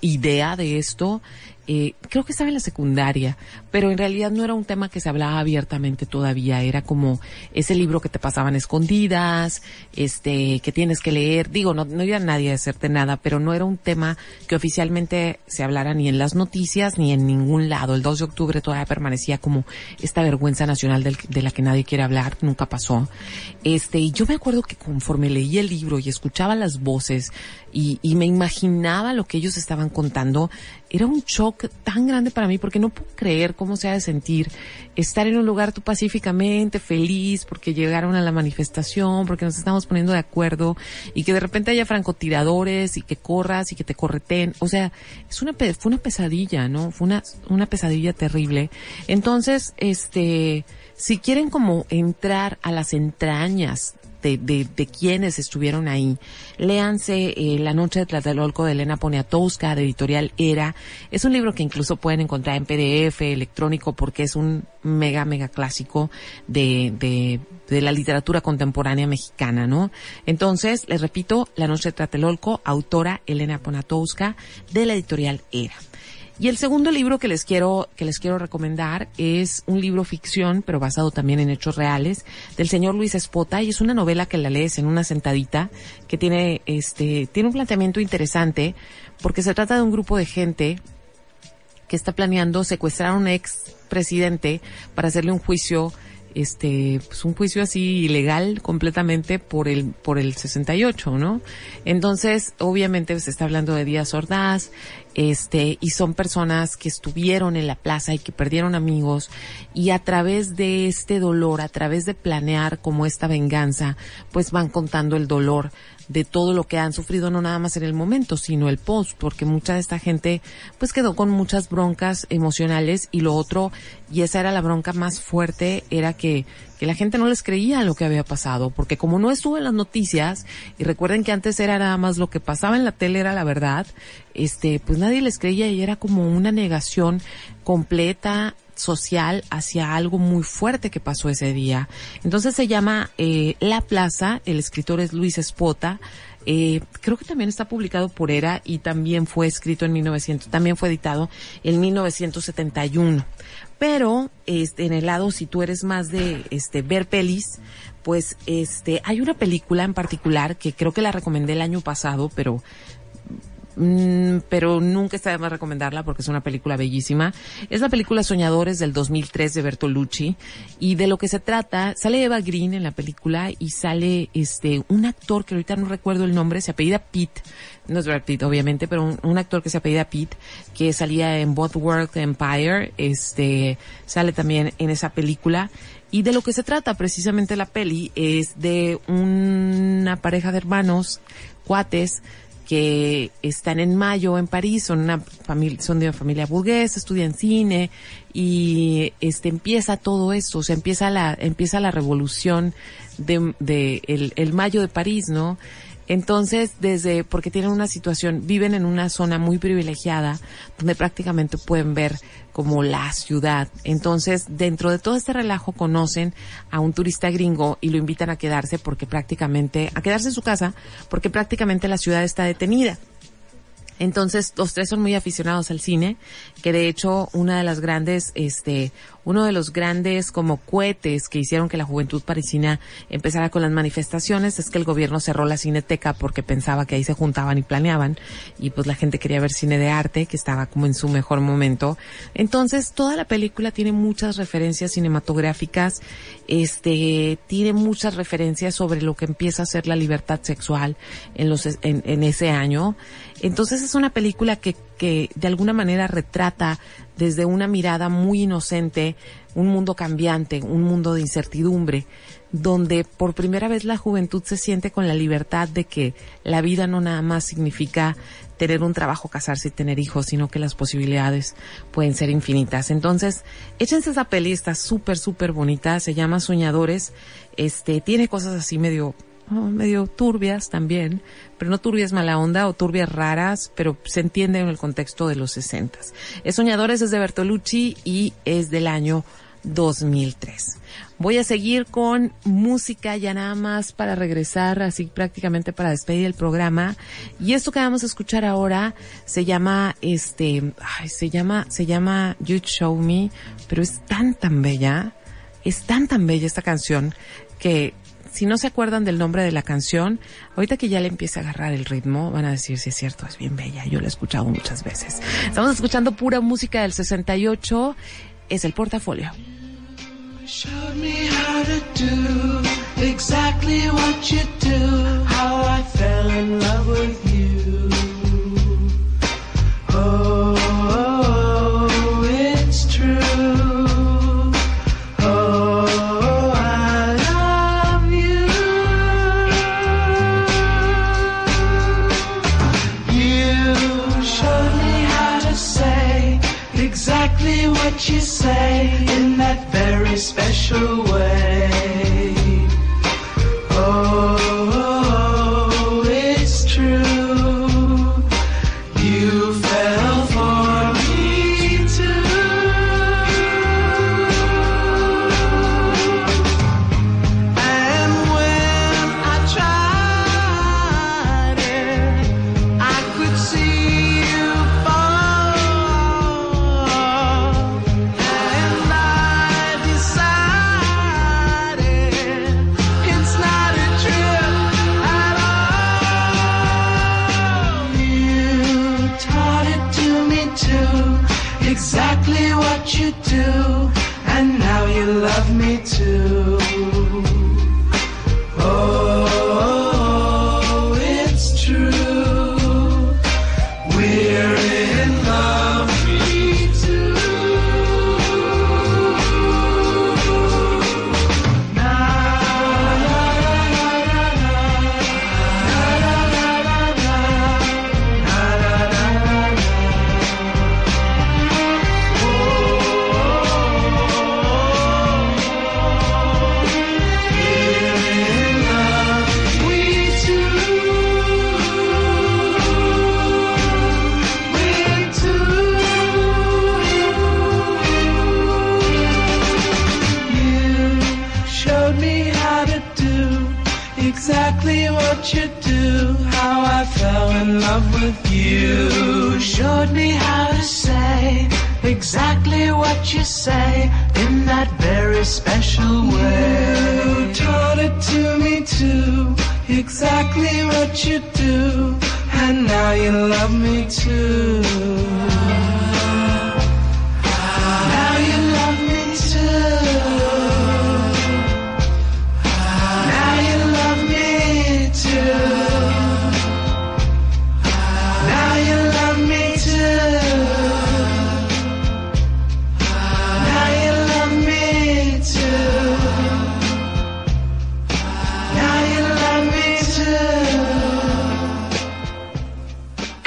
idea de esto eh, creo que estaba en la secundaria, pero en realidad no era un tema que se hablaba abiertamente todavía, era como ese libro que te pasaban escondidas, este, que tienes que leer, digo, no, no iba nadie a hacerte nada, pero no era un tema que oficialmente se hablara ni en las noticias ni en ningún lado. El 2 de octubre todavía permanecía como esta vergüenza nacional del, de la que nadie quiere hablar, nunca pasó. Este, y yo me acuerdo que conforme leí el libro y escuchaba las voces y, y me imaginaba lo que ellos estaban contando, era un shock tan grande para mí porque no puedo creer cómo se ha de sentir estar en un lugar tú pacíficamente, feliz, porque llegaron a la manifestación, porque nos estamos poniendo de acuerdo y que de repente haya francotiradores y que corras y que te correten. O sea, es una, fue una pesadilla, ¿no? Fue una, una pesadilla terrible. Entonces, este, si quieren como entrar a las entrañas de, de, de quienes estuvieron ahí. Léanse eh, La Noche de Tlatelolco de Elena Poniatowska, de editorial Era. Es un libro que incluso pueden encontrar en PDF, electrónico, porque es un mega, mega clásico de, de, de la literatura contemporánea mexicana, ¿no? Entonces, les repito, La Noche de Tlatelolco, autora Elena Poniatowska, de la editorial Era. Y el segundo libro que les quiero, que les quiero recomendar es un libro ficción, pero basado también en hechos reales, del señor Luis Espota, y es una novela que la lees en una sentadita, que tiene, este, tiene un planteamiento interesante, porque se trata de un grupo de gente que está planeando secuestrar a un ex presidente para hacerle un juicio este, pues un juicio así ilegal completamente por el, por el 68, ¿no? Entonces, obviamente se está hablando de Díaz Ordaz, este, y son personas que estuvieron en la plaza y que perdieron amigos, y a través de este dolor, a través de planear como esta venganza, pues van contando el dolor de todo lo que han sufrido, no nada más en el momento, sino el post, porque mucha de esta gente pues quedó con muchas broncas emocionales y lo otro, y esa era la bronca más fuerte, era que, que la gente no les creía lo que había pasado, porque como no estuvo en las noticias, y recuerden que antes era nada más lo que pasaba en la tele era la verdad, este, pues nadie les creía y era como una negación completa social hacia algo muy fuerte que pasó ese día. Entonces se llama eh, La Plaza, el escritor es Luis Espota, eh, creo que también está publicado por ERA y también fue escrito en 1900, también fue editado en 1971. Pero, este, en el lado, si tú eres más de, este, ver pelis, pues, este, hay una película en particular que creo que la recomendé el año pasado, pero mm, pero nunca está de más recomendarla porque es una película bellísima. Es la película Soñadores del 2003 de Bertolucci. Y de lo que se trata, sale Eva Green en la película y sale este un actor que ahorita no recuerdo el nombre, se apellida Pete, no es Brad Pitt obviamente, pero un, un actor que se apellida Pete que salía en Both World Empire, este sale también en esa película. Y de lo que se trata precisamente la peli es de una pareja de hermanos, cuates, que están en mayo en París, son una familia, son de una familia burguesa, estudian cine y este empieza todo esto, o sea, empieza la, empieza la revolución de, de el, el mayo de París, ¿no? Entonces, desde, porque tienen una situación, viven en una zona muy privilegiada, donde prácticamente pueden ver como la ciudad. Entonces, dentro de todo este relajo conocen a un turista gringo y lo invitan a quedarse porque prácticamente, a quedarse en su casa, porque prácticamente la ciudad está detenida. Entonces, los tres son muy aficionados al cine, que de hecho, una de las grandes, este, uno de los grandes como cohetes que hicieron que la juventud parisina empezara con las manifestaciones es que el gobierno cerró la cineteca porque pensaba que ahí se juntaban y planeaban y pues la gente quería ver cine de arte que estaba como en su mejor momento. Entonces, toda la película tiene muchas referencias cinematográficas, este, tiene muchas referencias sobre lo que empieza a ser la libertad sexual en los, en, en ese año. Entonces es una película que, que de alguna manera retrata desde una mirada muy inocente un mundo cambiante, un mundo de incertidumbre, donde por primera vez la juventud se siente con la libertad de que la vida no nada más significa tener un trabajo, casarse y tener hijos, sino que las posibilidades pueden ser infinitas. Entonces, échense esa peli, está súper, súper bonita, se llama Soñadores, este, tiene cosas así medio medio turbias también, pero no turbias mala onda o turbias raras, pero se entiende en el contexto de los sesentas. Es Soñadores es de Bertolucci y es del año 2003. Voy a seguir con música ya nada más para regresar, así prácticamente para despedir el programa. Y esto que vamos a escuchar ahora se llama, este, ay, se llama, se llama You Show Me, pero es tan tan bella, es tan tan bella esta canción que si no se acuerdan del nombre de la canción, ahorita que ya le empieza a agarrar el ritmo, van a decir si es cierto, es bien bella. Yo la he escuchado muchas veces. Estamos escuchando pura música del 68. Es el portafolio.
Say in that very special way.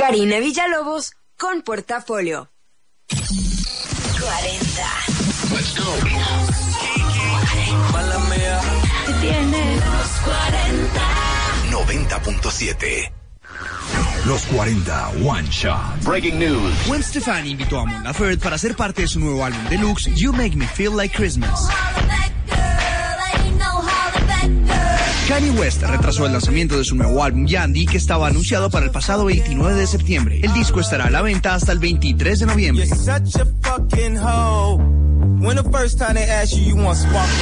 Karina Villalobos con Portafolio.
40.
Let's go.
Mala mía.
¿Qué tiene?
Los 40.
90.7 Los 40 One Shot. Breaking news.
Gwen Stefani invitó a Mon Laferte para ser parte de su nuevo álbum deluxe You Make Me Feel Like Christmas. Kanye West retrasó el lanzamiento de su nuevo álbum Yandy que estaba anunciado para el pasado 29 de septiembre. El disco estará a la venta hasta el 23 de noviembre.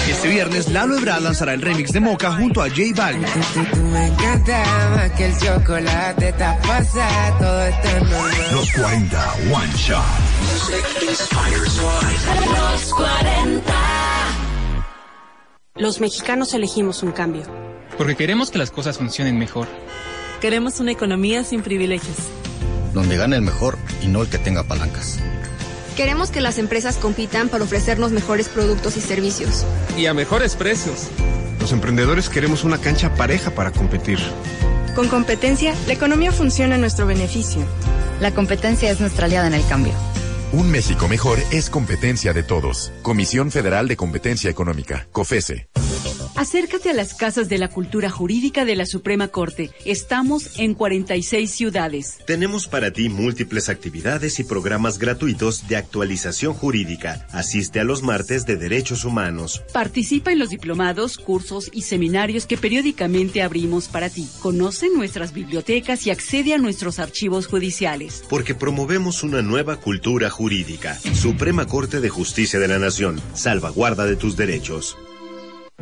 Este viernes Lalo Ebrard lanzará el remix de Mocha junto a J Balvin.
Los 40 One Shot.
Los 40. Los mexicanos elegimos un cambio.
Porque queremos que las cosas funcionen mejor.
Queremos una economía sin privilegios.
Donde gane el mejor y no el que tenga palancas.
Queremos que las empresas compitan para ofrecernos mejores productos y servicios.
Y a mejores precios.
Los emprendedores queremos una cancha pareja para competir.
Con competencia, la economía funciona a nuestro beneficio.
La competencia es nuestra aliada en el cambio.
Un México mejor es competencia de todos. Comisión Federal de Competencia Económica, COFESE.
Acércate a las casas de la cultura jurídica de la Suprema Corte. Estamos en 46 ciudades.
Tenemos para ti múltiples actividades y programas gratuitos de actualización jurídica. Asiste a los martes de derechos humanos.
Participa en los diplomados, cursos y seminarios que periódicamente abrimos para ti. Conoce nuestras bibliotecas y accede a nuestros archivos judiciales.
Porque promovemos una nueva cultura jurídica. Suprema Corte de Justicia de la Nación. Salvaguarda de tus derechos.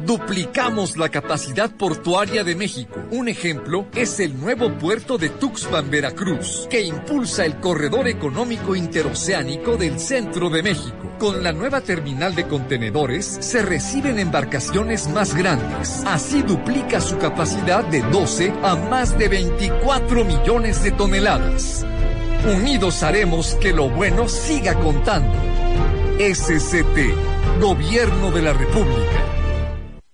Duplicamos la capacidad portuaria de México. Un ejemplo es el nuevo puerto de Tuxpan, Veracruz, que impulsa el corredor económico interoceánico del centro de México. Con la nueva terminal de contenedores se reciben embarcaciones más grandes. Así duplica su capacidad de 12 a más de 24 millones de toneladas. Unidos haremos que lo bueno siga contando. SCT, Gobierno de la República.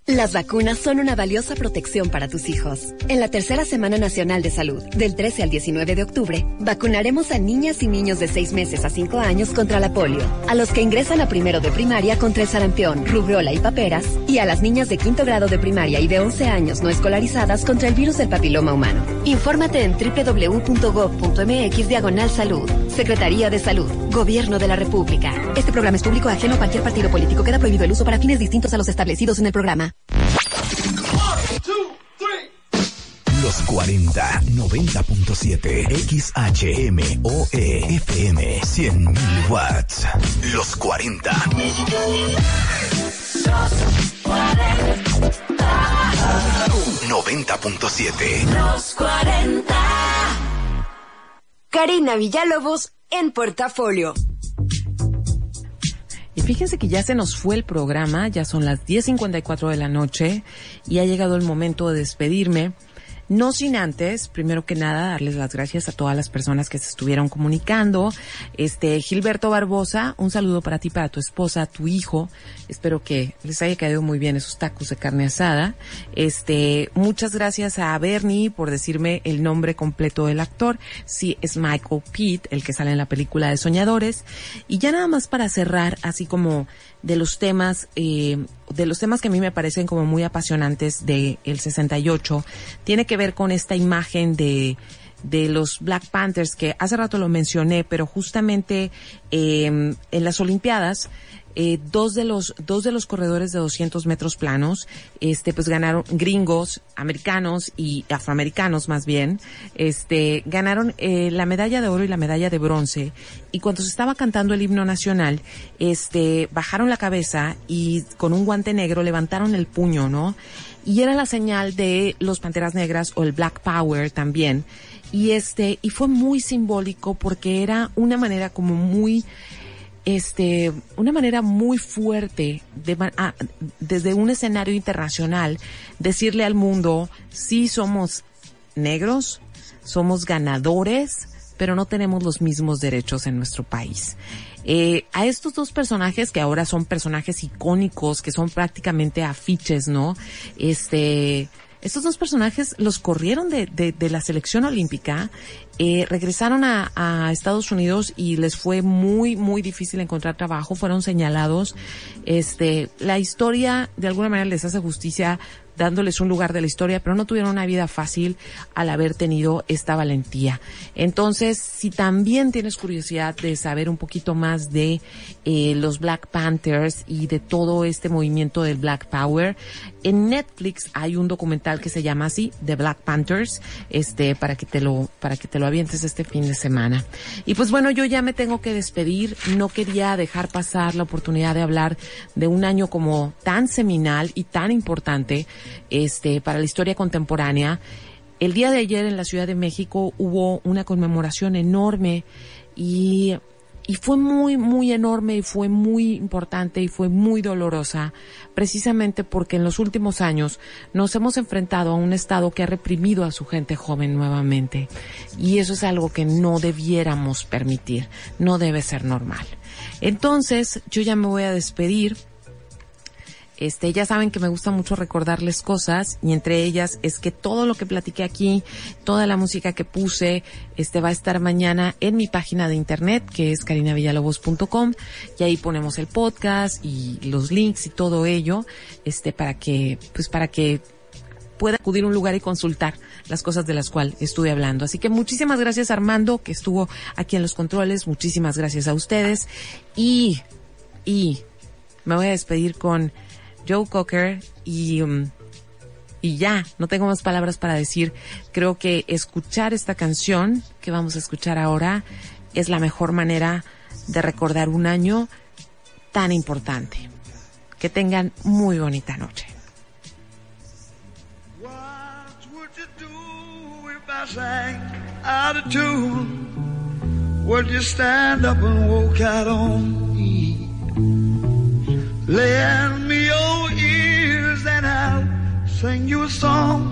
Las vacunas son una valiosa protección para tus hijos. En la tercera Semana Nacional de Salud, del 13 al 19 de octubre, vacunaremos a niñas y niños de 6 meses a 5 años contra la polio, a los que ingresan a primero de primaria contra el sarampión, rubiola y paperas, y a las niñas de quinto grado de primaria y de 11 años no escolarizadas contra el virus del papiloma humano. Infórmate en www.gov.mx diagonal salud. Secretaría de Salud, Gobierno de la República. Este programa es público ajeno a cualquier partido político. Queda prohibido el uso para fines distintos a los establecidos en el programa.
Los 40 90.7 XHMOE FM 100.000 watts. Los 40.
Los
90.7
Los 40. Karina Villalobos en Portafolio.
Y fíjense que ya se nos fue el programa, ya son las 10.54 de la noche y ha llegado el momento de despedirme. No sin antes, primero que nada, darles las gracias a todas las personas que se estuvieron comunicando. Este, Gilberto Barbosa, un saludo para ti, para tu esposa, tu hijo. Espero que les haya caído muy bien esos tacos de carne asada. Este, muchas gracias a Bernie por decirme el nombre completo del actor. Sí, es Michael Pitt, el que sale en la película de Soñadores. Y ya nada más para cerrar, así como de los temas, eh, de los temas que a mí me parecen como muy apasionantes de el 68, tiene que ver con esta imagen de, de los Black Panthers que hace rato lo mencioné, pero justamente eh, en las Olimpiadas eh, dos de los dos de los corredores de 200 metros planos este pues ganaron gringos americanos y afroamericanos más bien este ganaron eh, la medalla de oro y la medalla de bronce. Y cuando se estaba cantando el himno nacional este bajaron la cabeza y con un guante negro levantaron el puño no y era la señal de los panteras negras o el black power también Y este, y fue muy simbólico porque era una manera como muy, este, una manera muy fuerte de, ah, desde un escenario internacional decirle al mundo, sí somos negros, somos ganadores, pero no tenemos los mismos derechos en nuestro país. Eh, a estos dos personajes que ahora son personajes icónicos, que son prácticamente afiches, ¿no? Este, estos dos personajes los corrieron de, de, de la selección olímpica, eh, regresaron a, a, Estados Unidos y les fue muy, muy difícil encontrar trabajo, fueron señalados. Este, la historia de alguna manera les hace justicia dándoles un lugar de la historia, pero no tuvieron una vida fácil al haber tenido esta valentía. Entonces, si también tienes curiosidad de saber un poquito más de eh, los Black Panthers y de todo este movimiento del Black Power, en Netflix hay un documental que se llama así, The Black Panthers, este, para que te lo, para que te lo avientes este fin de semana. Y pues bueno, yo ya me tengo que despedir. No quería dejar pasar la oportunidad de hablar de un año como tan seminal y tan importante, este, para la historia contemporánea. El día de ayer en la Ciudad de México hubo una conmemoración enorme y y fue muy, muy enorme y fue muy importante y fue muy dolorosa, precisamente porque en los últimos años nos hemos enfrentado a un Estado que ha reprimido a su gente joven nuevamente. Y eso es algo que no debiéramos permitir, no debe ser normal. Entonces, yo ya me voy a despedir este, ya saben que me gusta mucho recordarles cosas y entre ellas es que todo lo que platiqué aquí, toda la música que puse, este va a estar mañana en mi página de internet que es carinavillalobos.com y ahí ponemos el podcast y los links y todo ello, este para que pues para que pueda acudir a un lugar y consultar las cosas de las cuales estuve hablando. Así que muchísimas gracias Armando que estuvo aquí en los controles, muchísimas gracias a ustedes y y me voy a despedir con Joe Cocker y, um, y ya, no tengo más palabras para decir. Creo que escuchar esta canción que vamos a escuchar ahora es la mejor manera de recordar un año tan importante. Que tengan muy bonita noche.
Would you stand up and walk out on me? Me and I'll sing you a song.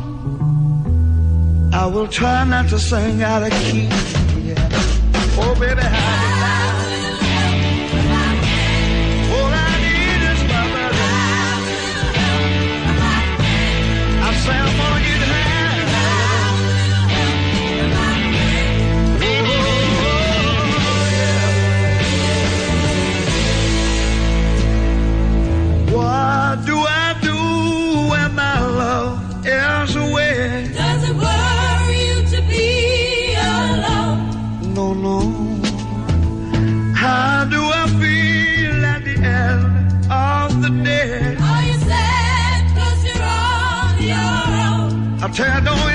I will try not to sing out of key. Yeah. Oh, baby, how do I
own?
I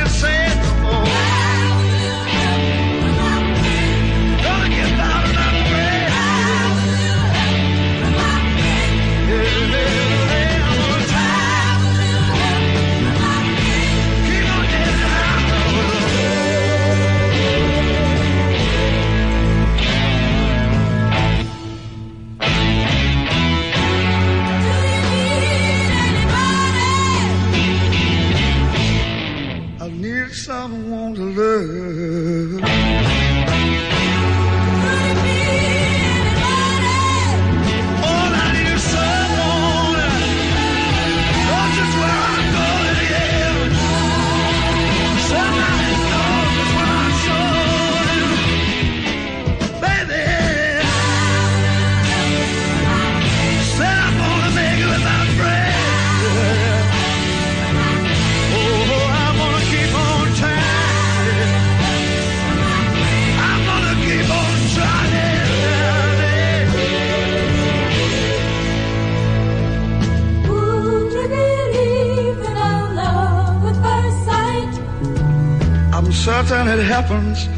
hands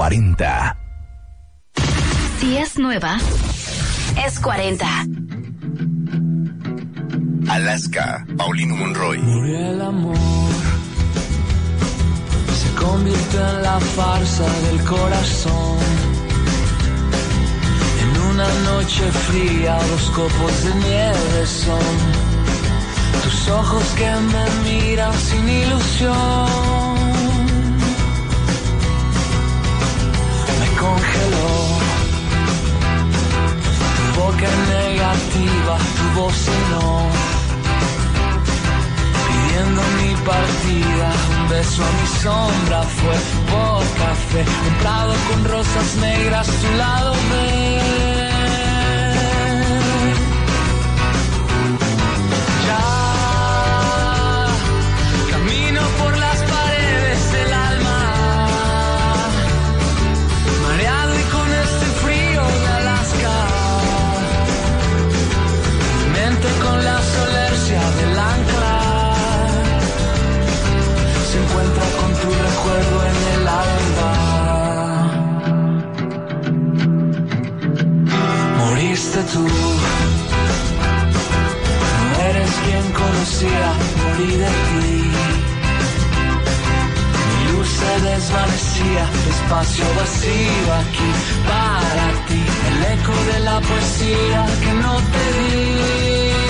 40.
Si es nueva, es 40.
Alaska, Paulino Monroy.
Murió el amor. Se convirtió en la farsa del corazón. En una noche fría, dos copos de nieve son tus ojos que me miran sin ilusión. Congeló tu boca negativa, tu voz no pidiendo mi partida. Un beso a mi sombra fue por café, comprado con rosas negras, tu lado B. recuerdo en el alba. Moriste tú, no eres quien conocía, morí de ti. Mi luz se desvanecía, espacio vacío aquí para ti, el eco de la poesía que no te di.